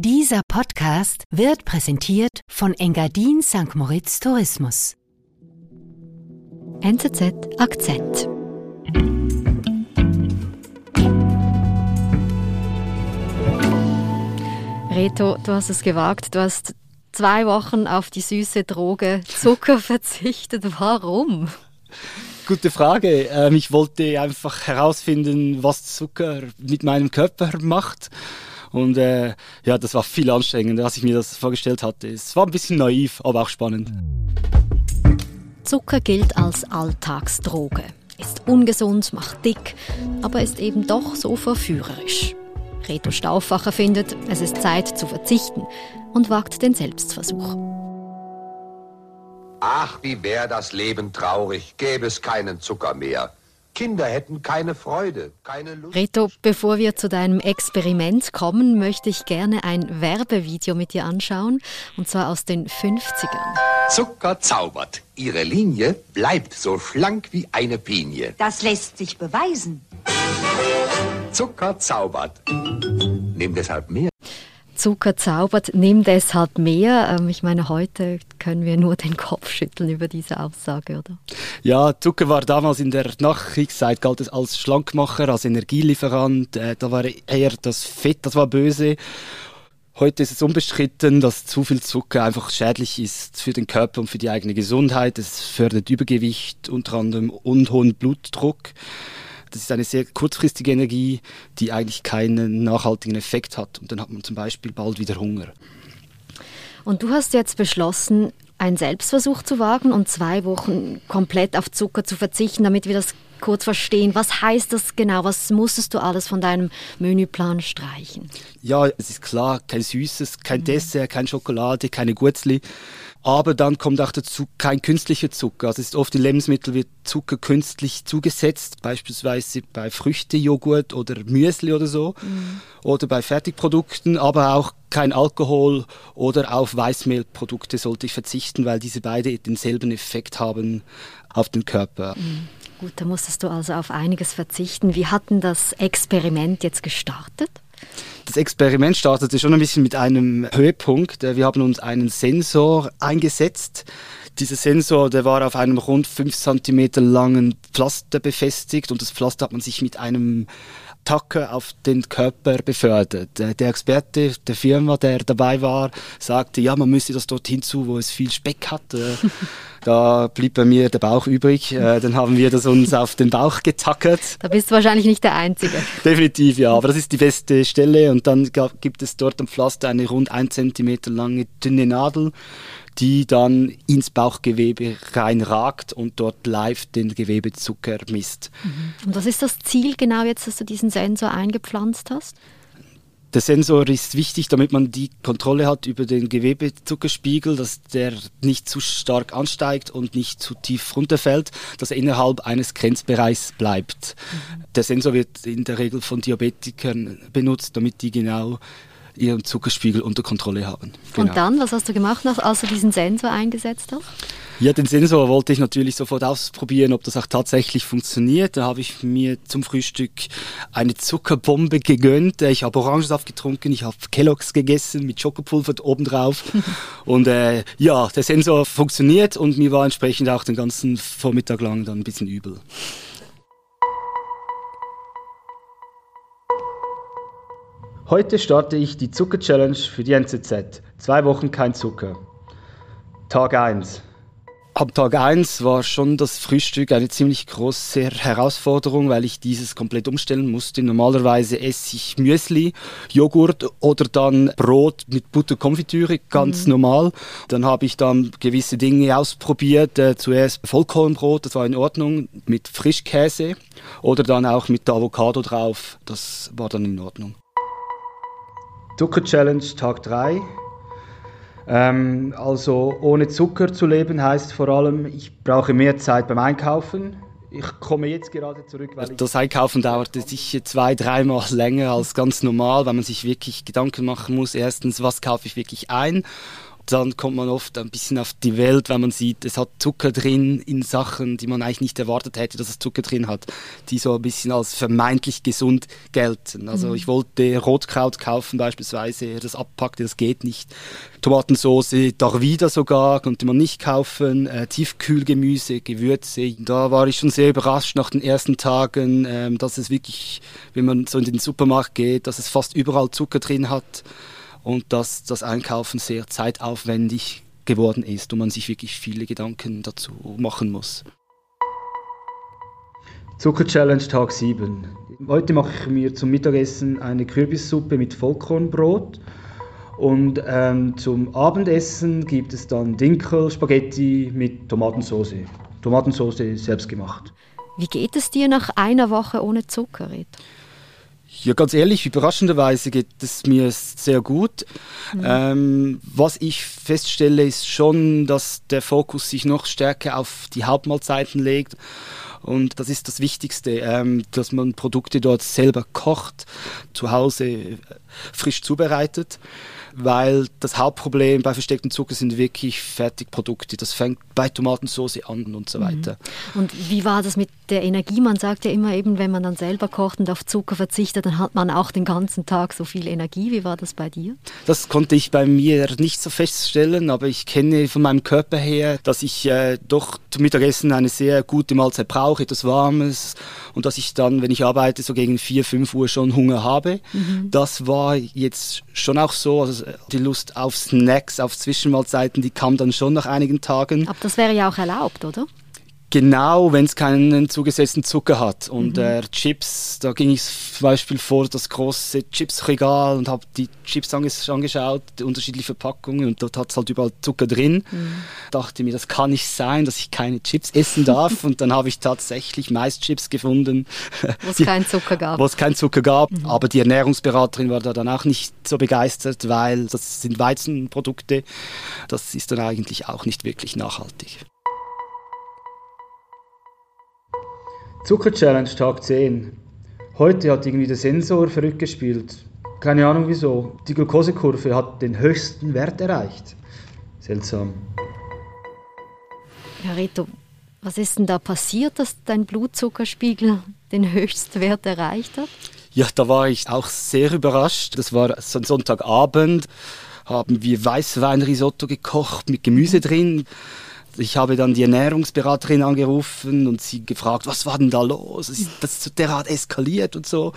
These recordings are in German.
Dieser Podcast wird präsentiert von Engadin St. Moritz Tourismus. NZZ Akzent. Reto, du hast es gewagt. Du hast zwei Wochen auf die süße Droge Zucker verzichtet. Warum? Gute Frage. Ähm, ich wollte einfach herausfinden, was Zucker mit meinem Körper macht. Und äh, ja, das war viel anstrengender, als ich mir das vorgestellt hatte. Es war ein bisschen naiv, aber auch spannend. Zucker gilt als Alltagsdroge. Ist ungesund, macht dick, aber ist eben doch so verführerisch. Reto Stauffacher findet, es ist Zeit zu verzichten und wagt den Selbstversuch. Ach, wie wäre das Leben traurig, gäbe es keinen Zucker mehr. Kinder hätten keine Freude, keine Lust. Reto, bevor wir zu deinem Experiment kommen, möchte ich gerne ein Werbevideo mit dir anschauen, und zwar aus den 50ern. Zucker zaubert. Ihre Linie bleibt so schlank wie eine Pinie. Das lässt sich beweisen. Zucker zaubert. Nimm deshalb mehr. Zucker zaubert, nimm deshalb mehr. Ähm, ich meine, heute können wir nur den Kopf schütteln über diese Aussage, oder? Ja, Zucker war damals in der Nachkriegszeit galt es als Schlankmacher, als Energielieferant. Äh, da war eher das Fett, das war böse. Heute ist es unbestritten, dass zu viel Zucker einfach schädlich ist für den Körper und für die eigene Gesundheit. Es fördert Übergewicht unter anderem und hohen Blutdruck. Das ist eine sehr kurzfristige Energie, die eigentlich keinen nachhaltigen Effekt hat. Und dann hat man zum Beispiel bald wieder Hunger. Und du hast jetzt beschlossen, einen Selbstversuch zu wagen und zwei Wochen komplett auf Zucker zu verzichten, damit wir das kurz verstehen. Was heißt das genau? Was musstest du alles von deinem Menüplan streichen? Ja, es ist klar, kein Süßes, kein mhm. Dessert, keine Schokolade, keine Gurzli. Aber dann kommt auch dazu kein künstlicher Zucker. Also es ist oft in Lebensmitteln wird Zucker künstlich zugesetzt, beispielsweise bei Früchtejoghurt oder Müsli oder so. Mhm. Oder bei Fertigprodukten, aber auch kein Alkohol oder auf Weißmehlprodukte sollte ich verzichten, weil diese beide denselben Effekt haben auf den Körper. Mhm. Gut, da musstest du also auf einiges verzichten. Wie hat denn das Experiment jetzt gestartet? Das Experiment startete schon ein bisschen mit einem Höhepunkt. Wir haben uns einen Sensor eingesetzt. Dieser Sensor, der war auf einem rund 5 cm langen Pflaster befestigt und das Pflaster hat man sich mit einem Tacker auf den Körper befördert. Der Experte der Firma, der dabei war, sagte, ja, man müsse das dorthin zu, wo es viel Speck hat. Äh, da blieb bei mir der Bauch übrig. Äh, dann haben wir das uns auf den Bauch getackert. Da bist du wahrscheinlich nicht der Einzige. Definitiv, ja. Aber das ist die beste Stelle. Und dann gibt es dort am Pflaster eine rund ein Zentimeter lange dünne Nadel die dann ins Bauchgewebe reinragt und dort live den Gewebezucker misst. Mhm. Und was ist das Ziel genau jetzt, dass du diesen Sensor eingepflanzt hast? Der Sensor ist wichtig, damit man die Kontrolle hat über den Gewebezuckerspiegel, dass der nicht zu stark ansteigt und nicht zu tief runterfällt, dass er innerhalb eines Grenzbereichs bleibt. Mhm. Der Sensor wird in der Regel von Diabetikern benutzt, damit die genau ihren Zuckerspiegel unter Kontrolle haben. Genau. Und dann, was hast du gemacht, als du diesen Sensor eingesetzt hast? Ja, den Sensor wollte ich natürlich sofort ausprobieren, ob das auch tatsächlich funktioniert. Da habe ich mir zum Frühstück eine Zuckerbombe gegönnt. Ich habe Orangensaft getrunken, ich habe Kelloggs gegessen mit Schokopulver obendrauf. und äh, ja, der Sensor funktioniert und mir war entsprechend auch den ganzen Vormittag lang dann ein bisschen übel. Heute starte ich die Zucker-Challenge für die NZZ. Zwei Wochen kein Zucker. Tag 1. Ab Tag 1 war schon das Frühstück eine ziemlich große Herausforderung, weil ich dieses komplett umstellen musste. Normalerweise esse ich Müsli, Joghurt oder dann Brot mit Butterkonfitüre, ganz mhm. normal. Dann habe ich dann gewisse Dinge ausprobiert. Äh, zuerst Vollkornbrot, das war in Ordnung, mit Frischkäse oder dann auch mit Avocado drauf, das war dann in Ordnung. Zucker Challenge Tag 3. Ähm, also ohne Zucker zu leben heißt vor allem, ich brauche mehr Zeit beim Einkaufen. Ich komme jetzt gerade zurück, weil Das Einkaufen dauerte sicher zwei, dreimal länger als ganz normal, weil man sich wirklich Gedanken machen muss. Erstens, was kaufe ich wirklich ein? Dann kommt man oft ein bisschen auf die Welt, wenn man sieht, es hat Zucker drin in Sachen, die man eigentlich nicht erwartet hätte, dass es Zucker drin hat, die so ein bisschen als vermeintlich gesund gelten. Also mhm. ich wollte Rotkraut kaufen beispielsweise, das abpackte, das geht nicht. Tomatensauce, Darvida sogar, konnte man nicht kaufen. Äh, Tiefkühlgemüse, Gewürze. Da war ich schon sehr überrascht nach den ersten Tagen, äh, dass es wirklich, wenn man so in den Supermarkt geht, dass es fast überall Zucker drin hat und dass das Einkaufen sehr zeitaufwendig geworden ist und man sich wirklich viele Gedanken dazu machen muss. Zucker Challenge Tag 7. Heute mache ich mir zum Mittagessen eine Kürbissuppe mit Vollkornbrot und ähm, zum Abendessen gibt es dann Dinkel Spaghetti mit Tomatensauce. Tomatensauce selbst gemacht. Wie geht es dir nach einer Woche ohne Zucker, Reto? Ja, ganz ehrlich, überraschenderweise geht es mir sehr gut. Mhm. Ähm, was ich feststelle, ist schon, dass der Fokus sich noch stärker auf die Hauptmahlzeiten legt. Und das ist das Wichtigste, ähm, dass man Produkte dort selber kocht, zu Hause äh, frisch zubereitet weil das Hauptproblem bei verstecktem Zucker sind wirklich Fertigprodukte. Das fängt bei Tomatensauce an und so weiter. Mhm. Und wie war das mit der Energie? Man sagt ja immer eben, wenn man dann selber kocht und auf Zucker verzichtet, dann hat man auch den ganzen Tag so viel Energie. Wie war das bei dir? Das konnte ich bei mir nicht so feststellen, aber ich kenne von meinem Körper her, dass ich äh, doch zum Mittagessen eine sehr gute Mahlzeit brauche, etwas Warmes und dass ich dann, wenn ich arbeite, so gegen 4, 5 Uhr schon Hunger habe. Mhm. Das war jetzt schon auch so. Also die Lust auf Snacks, auf Zwischenmahlzeiten, die kam dann schon nach einigen Tagen. Aber das wäre ja auch erlaubt, oder? Genau, wenn es keinen zugesetzten Zucker hat. Und mhm. äh, Chips, da ging ich zum Beispiel vor das große Chipsregal und habe die Chips anges angeschaut, die unterschiedlichen Verpackungen und dort hat es halt überall Zucker drin. Mhm. Dachte mir, das kann nicht sein, dass ich keine Chips essen darf. und dann habe ich tatsächlich Maischips gefunden. Wo es keinen Zucker gab. Wo es keinen Zucker gab. Mhm. Aber die Ernährungsberaterin war da dann auch nicht so begeistert, weil das sind Weizenprodukte. Das ist dann eigentlich auch nicht wirklich nachhaltig. Zucker Challenge Tag 10. Heute hat irgendwie der Sensor verrückt gespielt. Keine Ahnung wieso. Die Glukosekurve hat den höchsten Wert erreicht. Seltsam. Ja, Reto, was ist denn da passiert, dass dein Blutzuckerspiegel den höchsten Wert erreicht hat? Ja, da war ich auch sehr überrascht. Das war so ein Sonntagabend, haben wir Weißweinrisotto gekocht mit Gemüse drin. Ich habe dann die Ernährungsberaterin angerufen und sie gefragt, was war denn da los? Das ist derart eskaliert und so.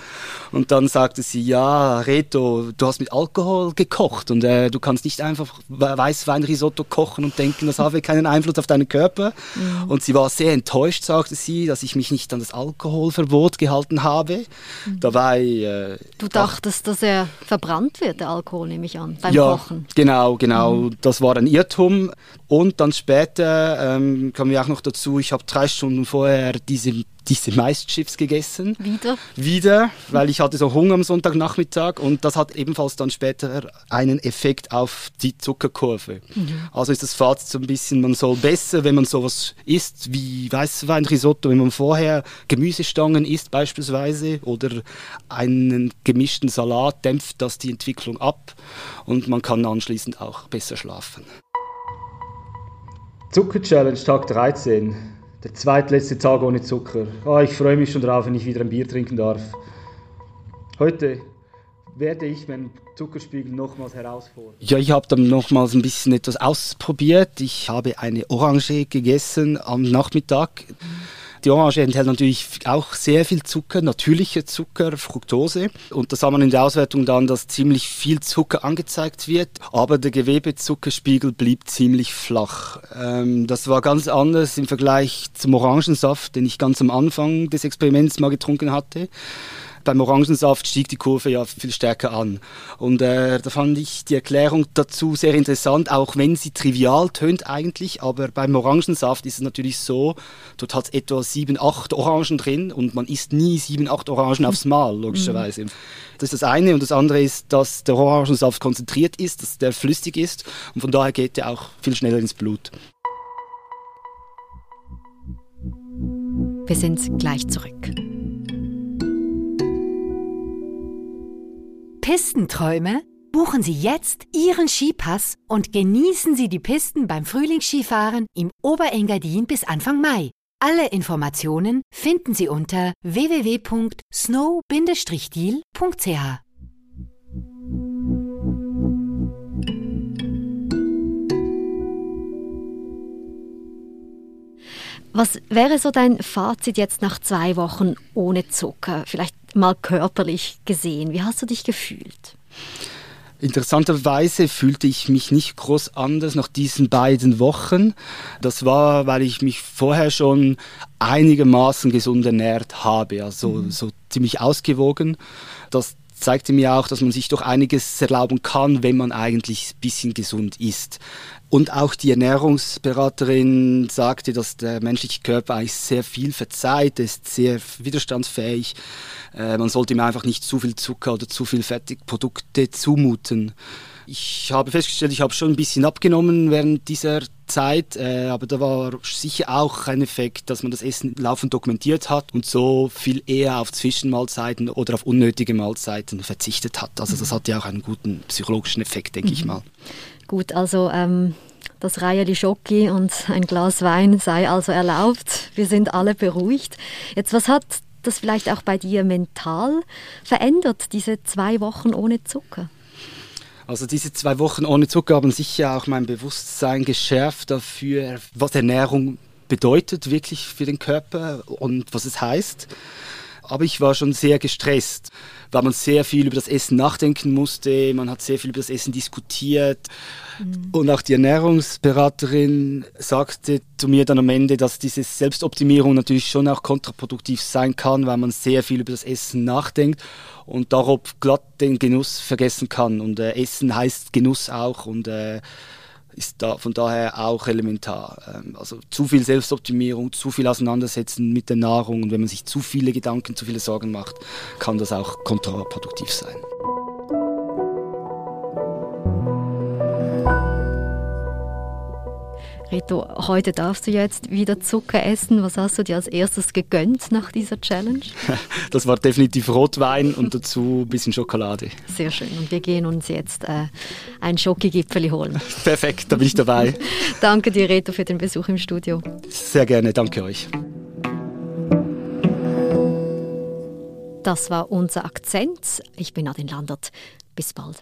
Und dann sagte sie, ja, Reto, du hast mit Alkohol gekocht und äh, du kannst nicht einfach Weißweinrisotto kochen und denken, das habe keinen Einfluss auf deinen Körper. Mhm. Und sie war sehr enttäuscht, sagte sie, dass ich mich nicht an das Alkoholverbot gehalten habe. Mhm. Dabei... Äh, du dachtest, dass er verbrannt wird, der Alkohol, nehme ich an, beim ja, Kochen. genau, genau. Mhm. Das war ein Irrtum. Und dann später ähm, kommen wir auch noch dazu, ich habe drei Stunden vorher diese, diese Maischips gegessen. Wieder? Wieder, weil ich hatte so Hunger am Sonntagnachmittag und das hat ebenfalls dann später einen Effekt auf die Zuckerkurve. Mhm. Also ist das Fazit so ein bisschen, man soll besser, wenn man sowas isst wie Weißweinrisotto, wenn man vorher Gemüsestangen isst beispielsweise oder einen gemischten Salat, dämpft das die Entwicklung ab und man kann anschließend auch besser schlafen. Zucker Challenge Tag 13. Der zweitletzte Tag ohne Zucker. Oh, ich freue mich schon drauf, wenn ich wieder ein Bier trinken darf. Heute werde ich meinen Zuckerspiegel nochmals herausfordern. Ja, ich habe dann nochmals ein bisschen etwas ausprobiert. Ich habe eine Orange gegessen am Nachmittag. Mhm die Orange enthält natürlich auch sehr viel Zucker, natürlicher Zucker, Fructose. Und da sah man in der Auswertung dann, dass ziemlich viel Zucker angezeigt wird, aber der Gewebezuckerspiegel blieb ziemlich flach. Ähm, das war ganz anders im Vergleich zum Orangensaft, den ich ganz am Anfang des Experiments mal getrunken hatte beim Orangensaft stieg die Kurve ja viel stärker an. Und äh, da fand ich die Erklärung dazu sehr interessant, auch wenn sie trivial tönt eigentlich, aber beim Orangensaft ist es natürlich so, dort hat es etwa sieben, acht Orangen drin und man isst nie sieben, acht Orangen aufs Mal, logischerweise. Mhm. Das ist das eine und das andere ist, dass der Orangensaft konzentriert ist, dass der flüssig ist und von daher geht er auch viel schneller ins Blut. Wir sind gleich zurück. Pistenträume Buchen Sie jetzt Ihren Skipass und genießen Sie die Pisten beim Frühlingsskifahren im Oberengadin bis Anfang Mai. Alle Informationen finden Sie unter www.snow-deal.ch. Was wäre so dein Fazit jetzt nach zwei Wochen ohne Zucker? Vielleicht mal körperlich gesehen. Wie hast du dich gefühlt? Interessanterweise fühlte ich mich nicht groß anders nach diesen beiden Wochen. Das war, weil ich mich vorher schon einigermaßen gesund ernährt habe, also mhm. so ziemlich ausgewogen. Das zeigte mir auch, dass man sich doch einiges erlauben kann, wenn man eigentlich ein bisschen gesund ist. Und auch die Ernährungsberaterin sagte, dass der menschliche Körper eigentlich sehr viel verzeiht, ist sehr widerstandsfähig. Äh, man sollte ihm einfach nicht zu viel Zucker oder zu viel Fertigprodukte zumuten. Ich habe festgestellt, ich habe schon ein bisschen abgenommen während dieser Zeit, äh, aber da war sicher auch ein Effekt, dass man das Essen laufend dokumentiert hat und so viel eher auf Zwischenmahlzeiten oder auf unnötige Mahlzeiten verzichtet hat. Also das hat ja auch einen guten psychologischen Effekt, denke mhm. ich mal. Gut, also ähm, das Reihe Schoki und ein Glas Wein sei also erlaubt. Wir sind alle beruhigt. Jetzt, was hat das vielleicht auch bei dir mental verändert, diese zwei Wochen ohne Zucker? Also diese zwei Wochen ohne Zucker haben sicher auch mein Bewusstsein geschärft dafür, was Ernährung bedeutet wirklich für den Körper und was es heißt. Aber ich war schon sehr gestresst, weil man sehr viel über das Essen nachdenken musste, man hat sehr viel über das Essen diskutiert. Mhm. Und auch die Ernährungsberaterin sagte zu mir dann am Ende, dass diese Selbstoptimierung natürlich schon auch kontraproduktiv sein kann, weil man sehr viel über das Essen nachdenkt und darauf glatt den Genuss vergessen kann. Und äh, Essen heißt Genuss auch und äh, ist da von daher auch elementar. Ähm, also zu viel Selbstoptimierung, zu viel Auseinandersetzen mit der Nahrung und wenn man sich zu viele Gedanken, zu viele Sorgen macht, kann das auch kontraproduktiv sein. Reto, heute darfst du jetzt wieder Zucker essen. Was hast du dir als erstes gegönnt nach dieser Challenge? Das war definitiv Rotwein und dazu ein bisschen Schokolade. Sehr schön. Und wir gehen uns jetzt äh, ein Schoki-Gipfeli holen. Perfekt, da bin ich dabei. danke dir, Reto, für den Besuch im Studio. Sehr gerne, danke euch. Das war unser Akzent. Ich bin Nadine Landert. Bis bald.